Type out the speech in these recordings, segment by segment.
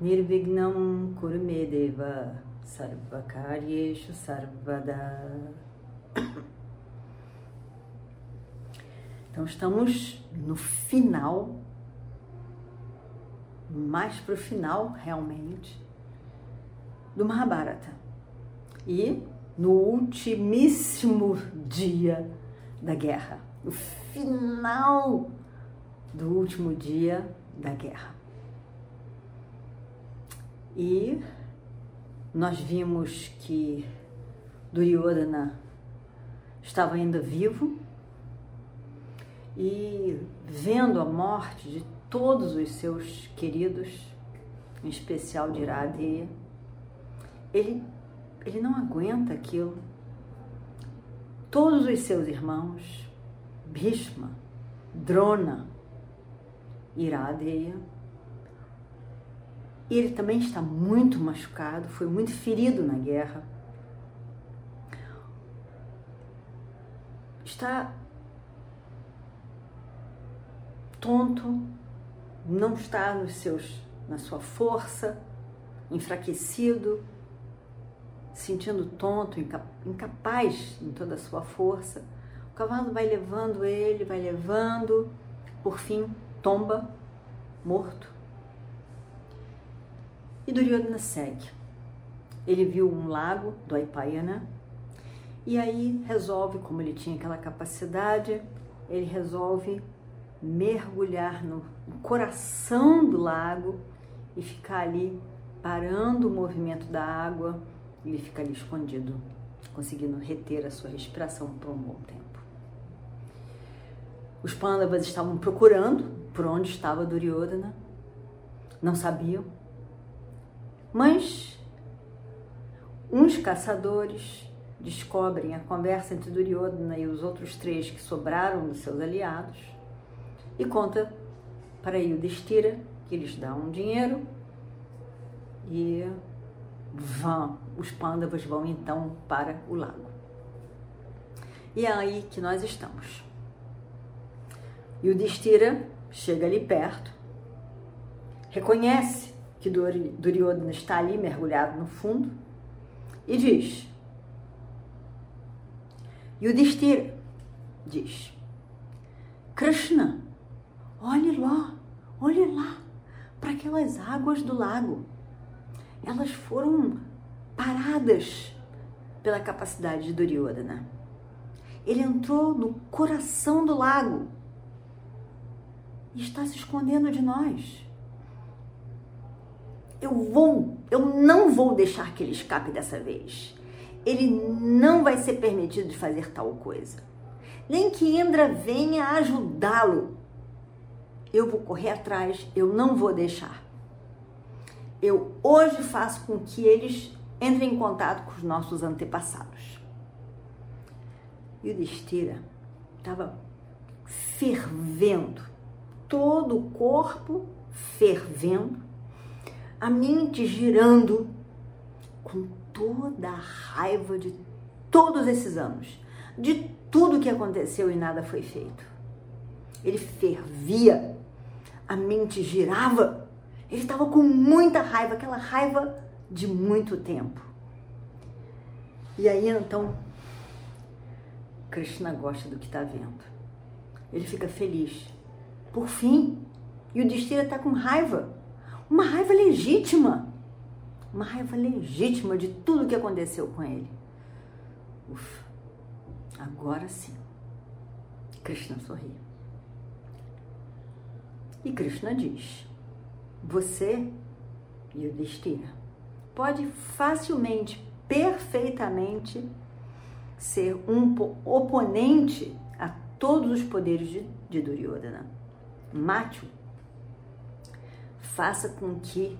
Nirvignam Kurumedeva Sarvakaryeshu Sarvada Então estamos no final, mais para o final realmente, do Mahabharata. E no ultimíssimo dia da guerra, no final do último dia da guerra. E nós vimos que Duryodhana estava ainda vivo e vendo a morte de todos os seus queridos, em especial de Iradeya, ele, ele não aguenta aquilo. Todos os seus irmãos, Bhishma, Drona, Iradeya, ele também está muito machucado, foi muito ferido na guerra. Está tonto, não está nos seus, na sua força, enfraquecido, sentindo tonto, incapaz em toda a sua força. O cavalo vai levando ele, vai levando, por fim tomba, morto. E Duryodhana segue. Ele viu um lago do Aipayana e aí resolve, como ele tinha aquela capacidade, ele resolve mergulhar no coração do lago e ficar ali parando o movimento da água. Ele fica ali escondido, conseguindo reter a sua respiração por um bom tempo. Os Pandavas estavam procurando por onde estava Duryodhana, não sabiam, mas uns caçadores descobrem a conversa entre Duryodhana e os outros três que sobraram dos seus aliados e conta para Yudhishthira que eles dão um dinheiro e vão, os pândavas vão então para o lago. E é aí que nós estamos. Yudhishthira chega ali perto, reconhece que Duryodhana está ali mergulhado no fundo e diz: Yudhishthira diz: Krishna Olhe lá, olhe lá para aquelas águas do lago. Elas foram paradas pela capacidade de Duryodhana. Ele entrou no coração do lago e está se escondendo de nós. Eu vou, eu não vou deixar que ele escape dessa vez. Ele não vai ser permitido de fazer tal coisa. Nem que Indra venha ajudá-lo eu vou correr atrás, eu não vou deixar. Eu hoje faço com que eles entrem em contato com os nossos antepassados. E o Destira estava fervendo, todo o corpo fervendo, a mente girando com toda a raiva de todos esses anos, de tudo que aconteceu e nada foi feito. Ele fervia a mente girava. Ele estava com muita raiva, aquela raiva de muito tempo. E aí então, Krishna gosta do que está vendo. Ele fica feliz. Por fim, e o Destira está com raiva. Uma raiva legítima. Uma raiva legítima de tudo que aconteceu com ele. Ufa, agora sim. Krishna sorri. E Krishna diz: Você, Yudhishthira, pode facilmente, perfeitamente ser um oponente a todos os poderes de, de Duryodhana. Mate-o. Faça com que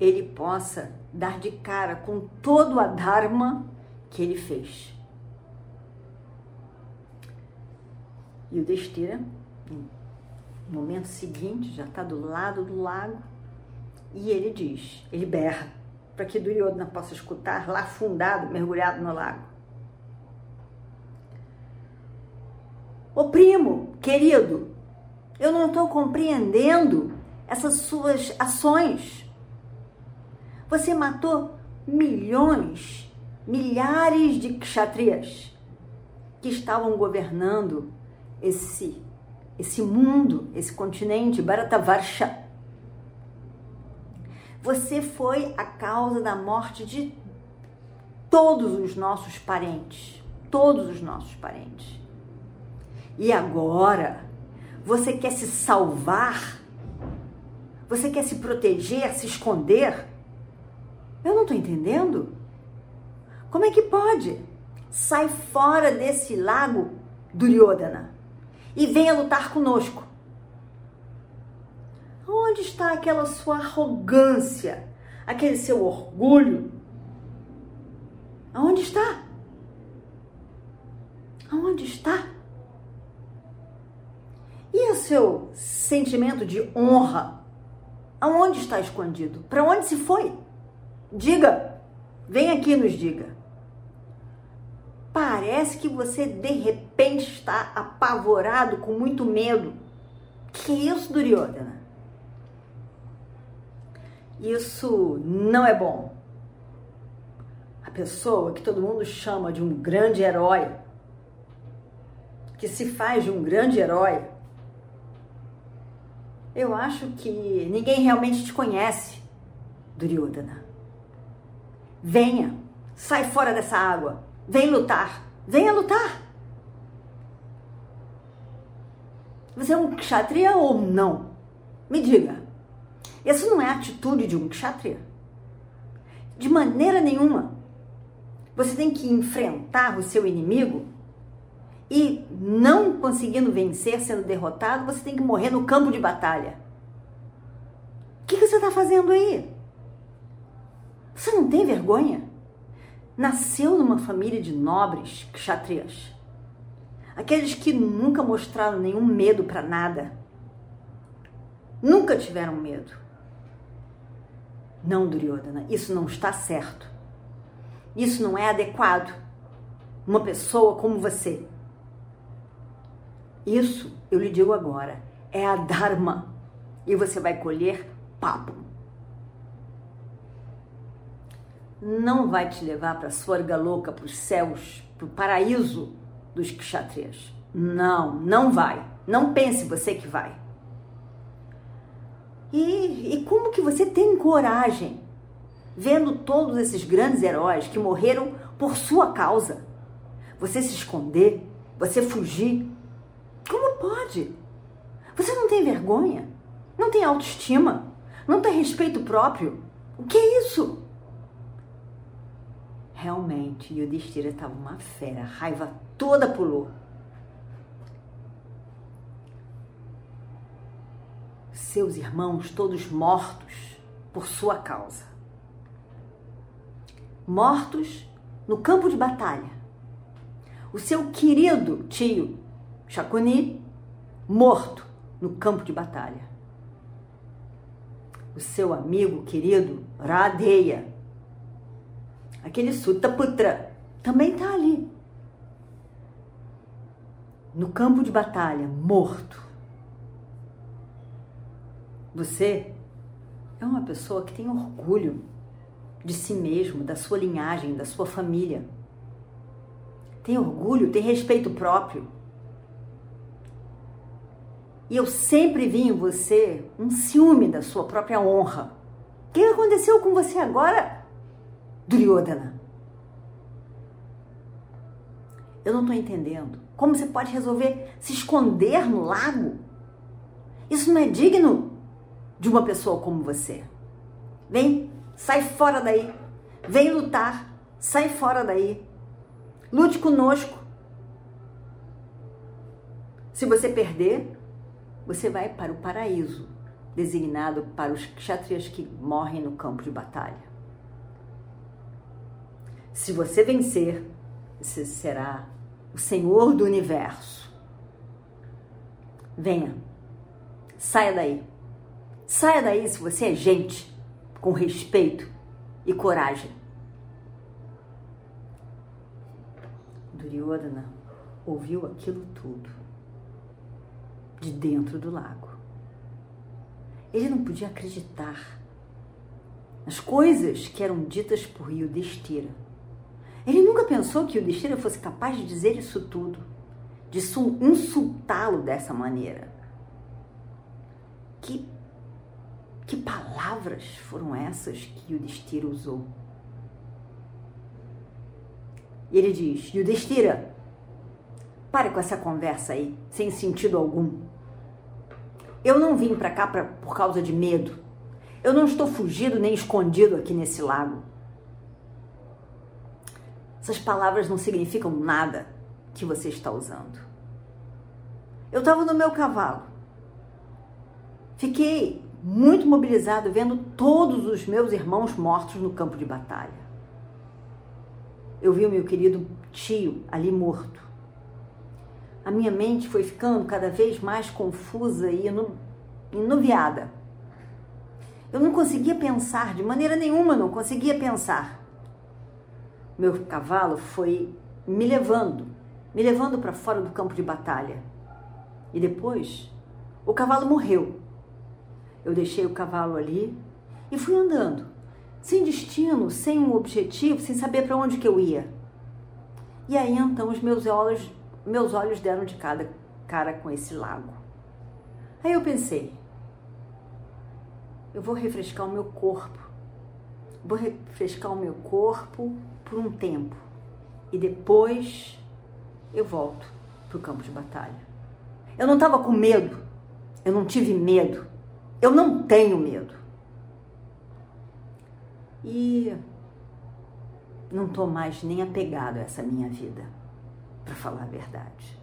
ele possa dar de cara com todo a Dharma que ele fez. E o Destira, no momento seguinte, já está do lado do lago e ele diz, ele berra, para que Duryodhana possa escutar, lá afundado, mergulhado no lago. Ô primo, querido, eu não estou compreendendo essas suas ações. Você matou milhões, milhares de kshatriyas que estavam governando esse esse mundo, esse continente, Bharatavarsha. Você foi a causa da morte de todos os nossos parentes, todos os nossos parentes. E agora, você quer se salvar? Você quer se proteger, se esconder? Eu não estou entendendo. Como é que pode? Sai fora desse lago, Duryodhana, e venha lutar conosco. Onde está aquela sua arrogância, aquele seu orgulho? Aonde está? Aonde está? E o seu sentimento de honra? Aonde está escondido? Para onde se foi? Diga, vem aqui nos diga. Parece que você de repente está apavorado, com muito medo. Que isso, Duryodhana? Isso não é bom. A pessoa que todo mundo chama de um grande herói, que se faz de um grande herói, eu acho que ninguém realmente te conhece, Duryodhana. Venha, sai fora dessa água. Vem lutar. Venha lutar. Você é um kshatriya ou não? Me diga. Isso não é a atitude de um kshatriya. De maneira nenhuma. Você tem que enfrentar o seu inimigo e não conseguindo vencer, sendo derrotado, você tem que morrer no campo de batalha. O que, que você está fazendo aí? Você não tem vergonha? Nasceu numa família de nobres kshatriyas. Aqueles que nunca mostraram nenhum medo para nada. Nunca tiveram medo. Não, Duryodhana, isso não está certo. Isso não é adequado. Uma pessoa como você. Isso, eu lhe digo agora, é a Dharma. E você vai colher papo. não vai te levar para a louca, para os céus, para o paraíso dos kshatriyas. Não, não vai. Não pense você que vai. E, e como que você tem coragem, vendo todos esses grandes heróis que morreram por sua causa, você se esconder, você fugir? Como pode? Você não tem vergonha? Não tem autoestima? Não tem respeito próprio? O que é isso? Realmente, Yudhishthira estava uma fera, a raiva toda pulou. Seus irmãos todos mortos por sua causa. Mortos no campo de batalha. O seu querido tio Shakuni morto no campo de batalha. O seu amigo querido Radeya aquele Sutaputra, também está ali. No campo de batalha, morto. Você é uma pessoa que tem orgulho de si mesmo, da sua linhagem, da sua família. Tem orgulho, tem respeito próprio. E eu sempre vi em você um ciúme da sua própria honra. O que aconteceu com você agora? Duryodhana. Eu não estou entendendo. Como você pode resolver se esconder no lago? Isso não é digno de uma pessoa como você. Vem, sai fora daí. Vem lutar. Sai fora daí. Lute conosco. Se você perder, você vai para o paraíso. designado para os kshatriyas que morrem no campo de batalha. Se você vencer, você será o Senhor do universo. Venha, saia daí. Saia daí se você é gente, com respeito e coragem. Duryodhana ouviu aquilo tudo de dentro do lago. Ele não podia acreditar nas coisas que eram ditas por Yudhishthira. Ele nunca pensou que Yudhishthira fosse capaz de dizer isso tudo, de insultá-lo dessa maneira. Que, que palavras foram essas que Yudhishthira usou? E ele diz: Yudhishthira, pare com essa conversa aí, sem sentido algum. Eu não vim para cá pra, por causa de medo. Eu não estou fugido nem escondido aqui nesse lago. Essas palavras não significam nada que você está usando. Eu estava no meu cavalo. Fiquei muito mobilizado vendo todos os meus irmãos mortos no campo de batalha eu vi o meu querido tio ali morto. A minha mente foi ficando cada vez mais confusa e enuviada. Eu não conseguia pensar, de maneira nenhuma não conseguia pensar. Meu cavalo foi me levando, me levando para fora do campo de batalha. E depois, o cavalo morreu. Eu deixei o cavalo ali e fui andando sem destino, sem um objetivo, sem saber para onde que eu ia. E aí então os meus olhos, meus olhos deram de cada cara com esse lago. Aí eu pensei, eu vou refrescar o meu corpo. Vou refrescar o meu corpo por um tempo e depois eu volto para o campo de batalha. Eu não estava com medo, eu não tive medo, eu não tenho medo. E não estou mais nem apegado a essa minha vida, para falar a verdade.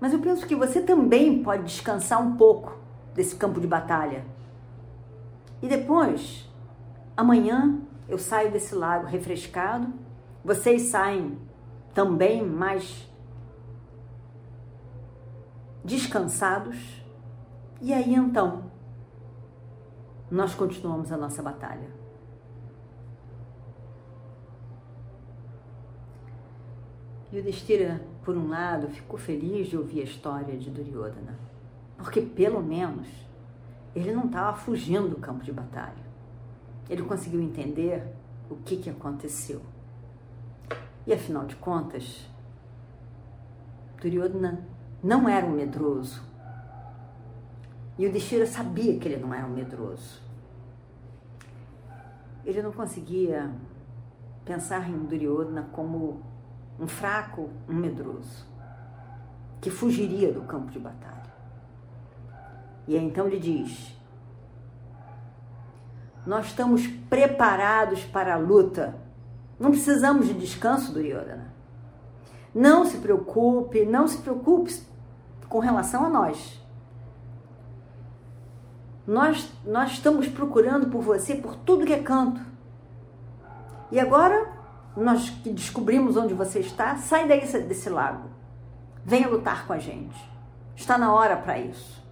Mas eu penso que você também pode descansar um pouco desse campo de batalha. E depois, amanhã, eu saio desse lago refrescado, vocês saem também mais descansados. E aí então, nós continuamos a nossa batalha. E o Destira, por um lado, ficou feliz de ouvir a história de Duryodhana, porque pelo menos ele não estava fugindo do campo de batalha. Ele conseguiu entender o que, que aconteceu. E afinal de contas, Duryodhana não era um medroso, e o Destira sabia que ele não era um medroso. Ele não conseguia pensar em Duryodhana como um fraco, um medroso, que fugiria do campo de batalha. E então ele diz: Nós estamos preparados para a luta. Não precisamos de descanso, Duryodhana. Não se preocupe, não se preocupe com relação a nós. Nós, nós estamos procurando por você por tudo que é canto. E agora, nós que descobrimos onde você está, sai daí desse lago. Venha lutar com a gente. Está na hora para isso.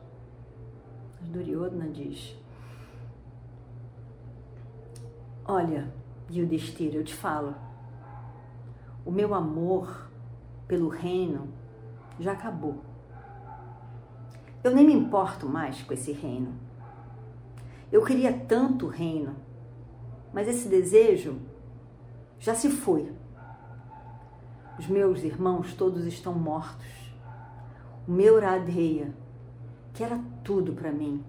Duryodhana diz: Olha, Yudhishthira, eu te falo, o meu amor pelo reino já acabou. Eu nem me importo mais com esse reino. Eu queria tanto o reino, mas esse desejo já se foi. Os meus irmãos todos estão mortos. O meu Radheya, que era tudo para mim,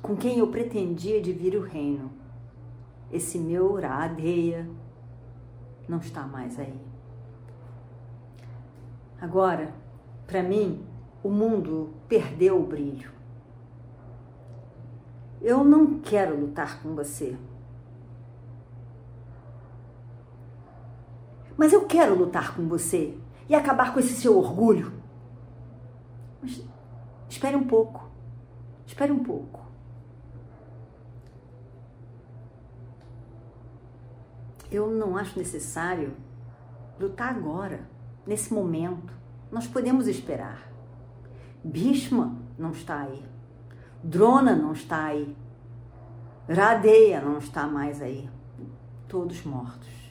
com quem eu pretendia dividir o reino, esse meu Radheya não está mais aí. Agora, para mim, o mundo perdeu o brilho. Eu não quero lutar com você. Mas eu quero lutar com você e acabar com esse seu orgulho. Mas Espere um pouco. Espere um pouco. Eu não acho necessário lutar agora, nesse momento. Nós podemos esperar. Bhishma não está aí. Drona não está aí. Radeia não está mais aí. Todos mortos.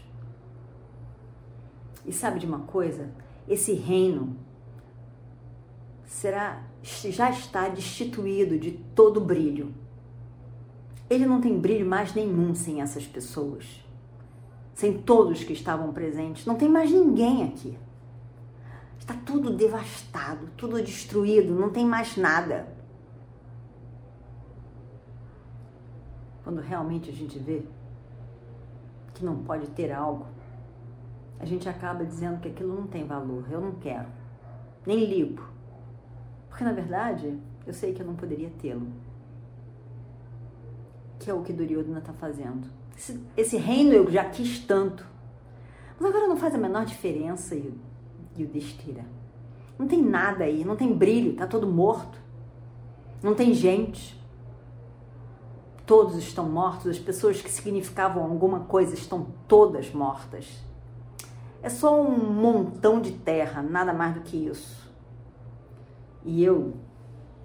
E sabe de uma coisa? Esse reino será já está destituído de todo brilho. Ele não tem brilho mais nenhum sem essas pessoas. Sem todos que estavam presentes, não tem mais ninguém aqui. Está tudo devastado, tudo destruído, não tem mais nada. Quando realmente a gente vê que não pode ter algo, a gente acaba dizendo que aquilo não tem valor, eu não quero, nem ligo. Porque na verdade, eu sei que eu não poderia tê-lo. Que é o que Duryodhana está fazendo. Esse, esse, reino eu já quis tanto. Mas agora não faz a menor diferença, e o Destira. Não tem nada aí, não tem brilho, tá todo morto. Não tem gente. Todos estão mortos, as pessoas que significavam alguma coisa estão todas mortas. É só um montão de terra, nada mais do que isso. E eu,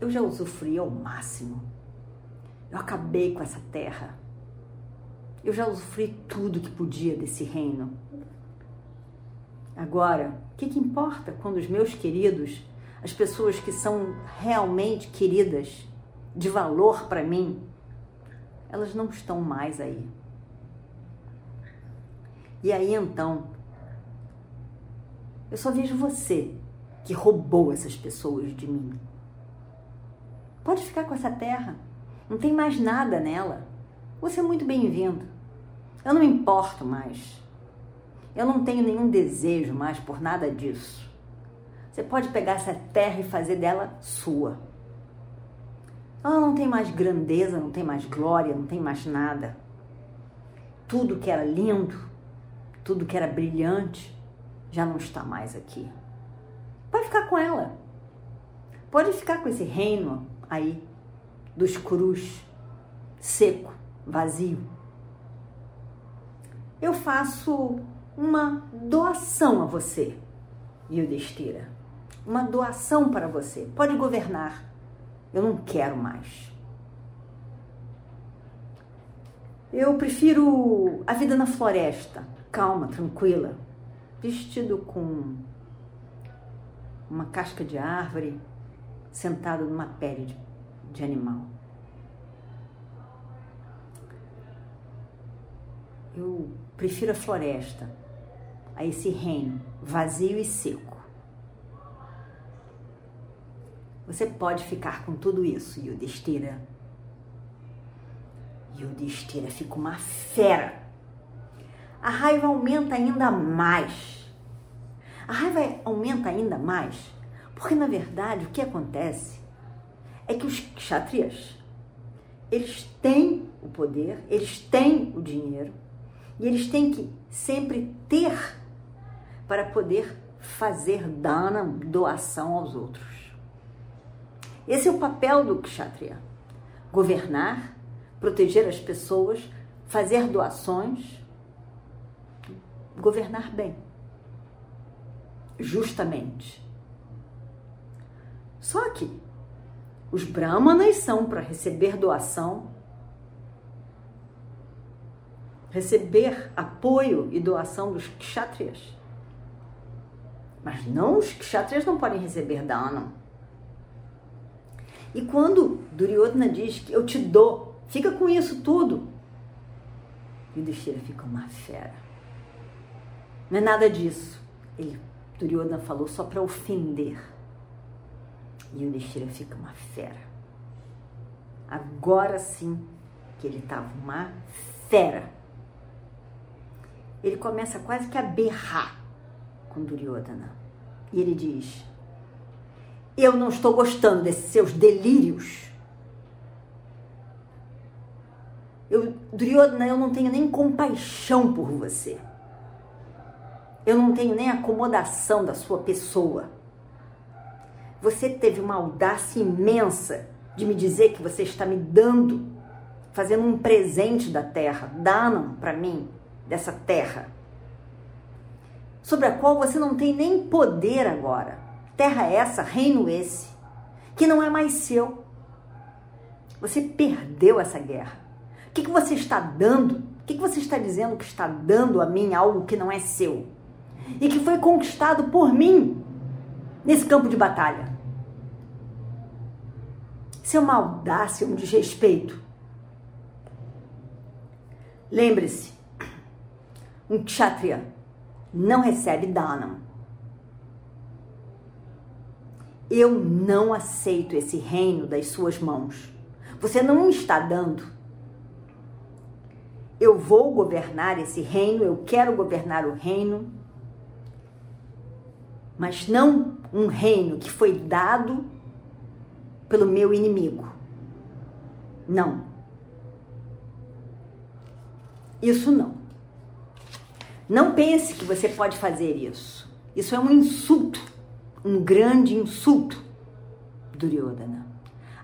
eu já usufruí ao máximo. Eu acabei com essa terra. Eu já usufruí tudo que podia desse reino. Agora, o que, que importa quando os meus queridos, as pessoas que são realmente queridas, de valor para mim, elas não estão mais aí. E aí então, eu só vejo você que roubou essas pessoas de mim. Pode ficar com essa terra. Não tem mais nada nela. Você é muito bem-vindo. Eu não me importo mais. Eu não tenho nenhum desejo mais por nada disso. Você pode pegar essa terra e fazer dela sua. Ela não tem mais grandeza, não tem mais glória, não tem mais nada. Tudo que era lindo, tudo que era brilhante, já não está mais aqui. Pode ficar com ela. Pode ficar com esse reino aí dos cruz, seco, vazio. Eu faço uma doação a você, Yudhishthira. Uma doação para você. Pode governar. Eu não quero mais. Eu prefiro a vida na floresta, calma, tranquila, vestido com uma casca de árvore, sentado numa pele de, de animal. Eu prefiro a floresta a esse reino vazio e seco. Você pode ficar com tudo isso, Yudhishthira. Yudhishthira fica uma fera. A raiva aumenta ainda mais a raiva aumenta ainda mais porque, na verdade, o que acontece é que os kshatriyas, eles têm o poder, eles têm o dinheiro e eles têm que sempre ter para poder fazer dana, doação aos outros. Esse é o papel do kshatriya: governar, proteger as pessoas, fazer doações, governar bem justamente. Só que os brahmanas são para receber doação, receber apoio e doação dos kshatriyas. Mas não, os kshatriyas não podem receber dano. E quando Duryodhana diz que eu te dou, fica com isso tudo, Yudhishthira fica uma fera. Não é nada disso. Ele Duryodhana falou só para ofender. E o Yudhishthira fica uma fera. Agora sim que ele estava uma fera. Ele começa quase que a berrar com Duryodhana. E ele diz: Eu não estou gostando desses seus delírios. Eu, Duryodhana, eu não tenho nem compaixão por você. Eu não tenho nem acomodação da sua pessoa. você teve uma audácia imensa de me dizer que você está me dando, fazendo um presente da terra, dando para mim dessa terra, sobre a qual você não tem nem poder agora. Terra essa, reino esse, que não é mais seu. Você perdeu essa guerra. O que, que você está dando? O que, que você está dizendo que está dando a mim algo que não é seu? E que foi conquistado por mim nesse campo de batalha. Isso é uma audácia, um desrespeito. Lembre-se, um kshatriya não recebe dana. Eu não aceito esse reino das suas mãos. Você não me está dando. Eu vou governar esse reino, eu quero governar o reino, mas não um reino que foi dado pelo meu inimigo. Não. Isso não. Não pense que você pode fazer isso. Isso é um insulto, um grande insulto, Duryodhana.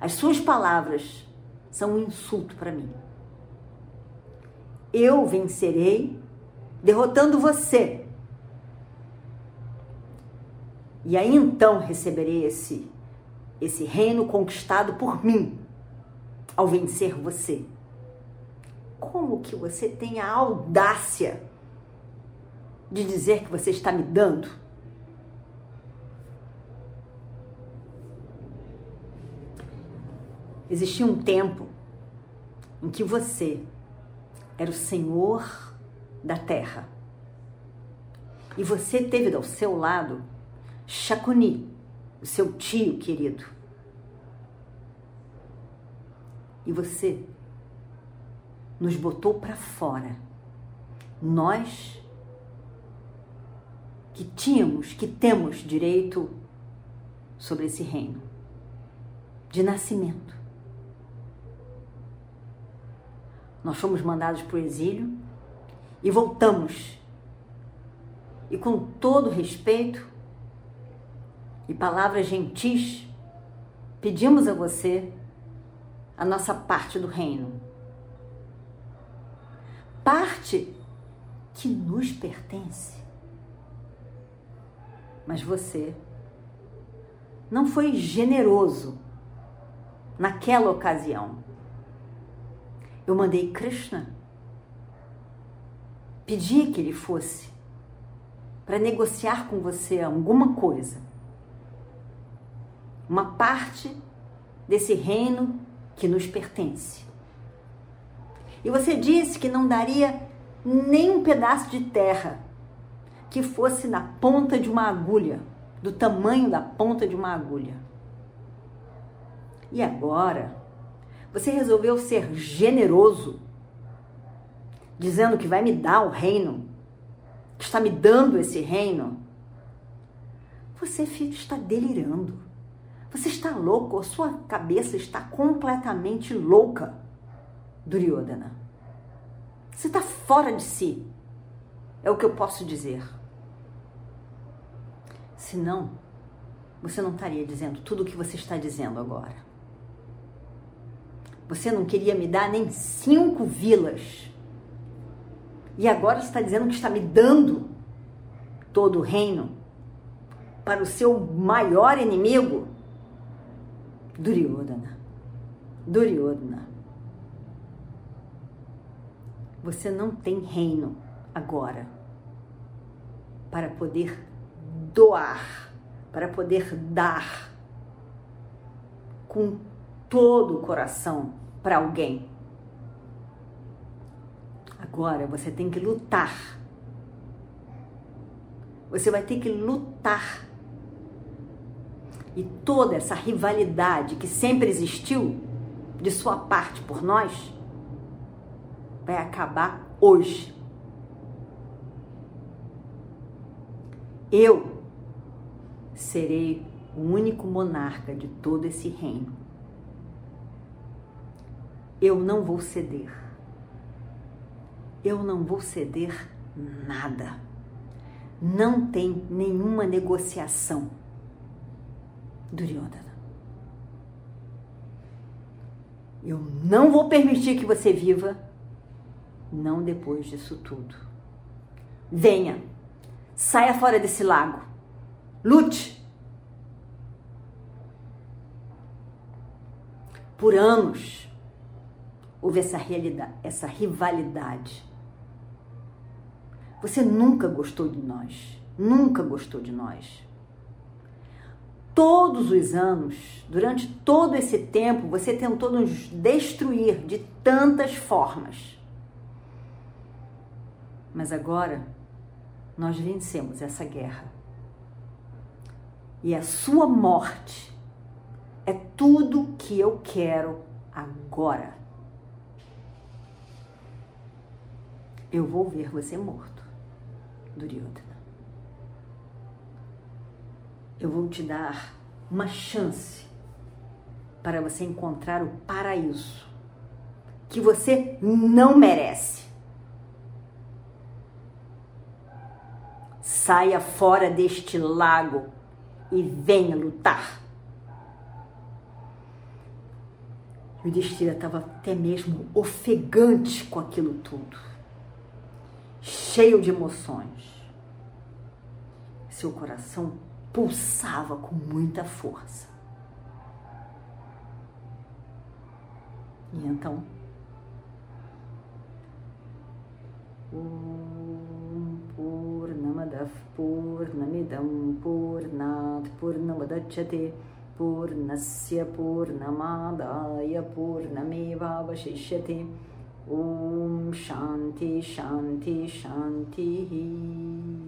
As suas palavras são um insulto para mim. Eu vencerei derrotando você. E aí então receberei esse esse reino conquistado por mim ao vencer você. Como que você tem a audácia de dizer que você está me dando? Existia um tempo em que você era o senhor da terra. E você teve ao seu lado Shakuni, o seu tio querido. E você nos botou para fora. Nós que tínhamos, que temos direito sobre esse reino de nascimento. Nós fomos mandados para o exílio e voltamos. E com todo respeito, e palavras gentis, pedimos a você a nossa parte do reino. Parte que nos pertence. Mas você não foi generoso naquela ocasião. Eu mandei Krishna pedir que ele fosse para negociar com você alguma coisa uma parte desse reino que nos pertence. E você disse que não daria nem um pedaço de terra que fosse na ponta de uma agulha, do tamanho da ponta de uma agulha. E agora, você resolveu ser generoso, dizendo que vai me dar o reino, que está me dando esse reino. Você, está delirando. Você está louco, a sua cabeça está completamente louca, Duryodhana. Você está fora de si, é o que eu posso dizer. Senão, você não estaria dizendo tudo o que você está dizendo agora. Você não queria me dar nem cinco vilas. E agora está dizendo que está me dando todo o reino para o seu maior inimigo? Duryodhana. Duryodhana. Você não tem reino agora para poder doar, para poder dar com todo o coração para alguém. Agora você tem que lutar. Você vai ter que lutar e toda essa rivalidade que sempre existiu de sua parte por nós vai acabar hoje. Eu serei o único monarca de todo esse reino. Eu não vou ceder. Eu não vou ceder nada. Não tem nenhuma negociação Duryodhana. Eu não vou permitir que você viva, não depois disso tudo. Venha, saia fora desse lago, lute. Por anos houve essa, realidade, essa rivalidade. Você nunca gostou de nós, nunca gostou de nós todos os anos, durante todo esse tempo, você tentou nos destruir de tantas formas. Mas agora nós vencemos essa guerra. E a sua morte é tudo que eu quero agora. Eu vou ver você morto, Duryodhana eu vou te dar uma chance para você encontrar o paraíso que você não merece. Saia fora deste lago e venha lutar. O Destira estava até mesmo ofegante com aquilo tudo, cheio de emoções. Seu coração pulsava com muita força. E então, Purnamadav Purnamidam Purnat Purnamadachyate Purnasya Purnamadaya Purnamevavashishyate Om Shanti Shanti Shanti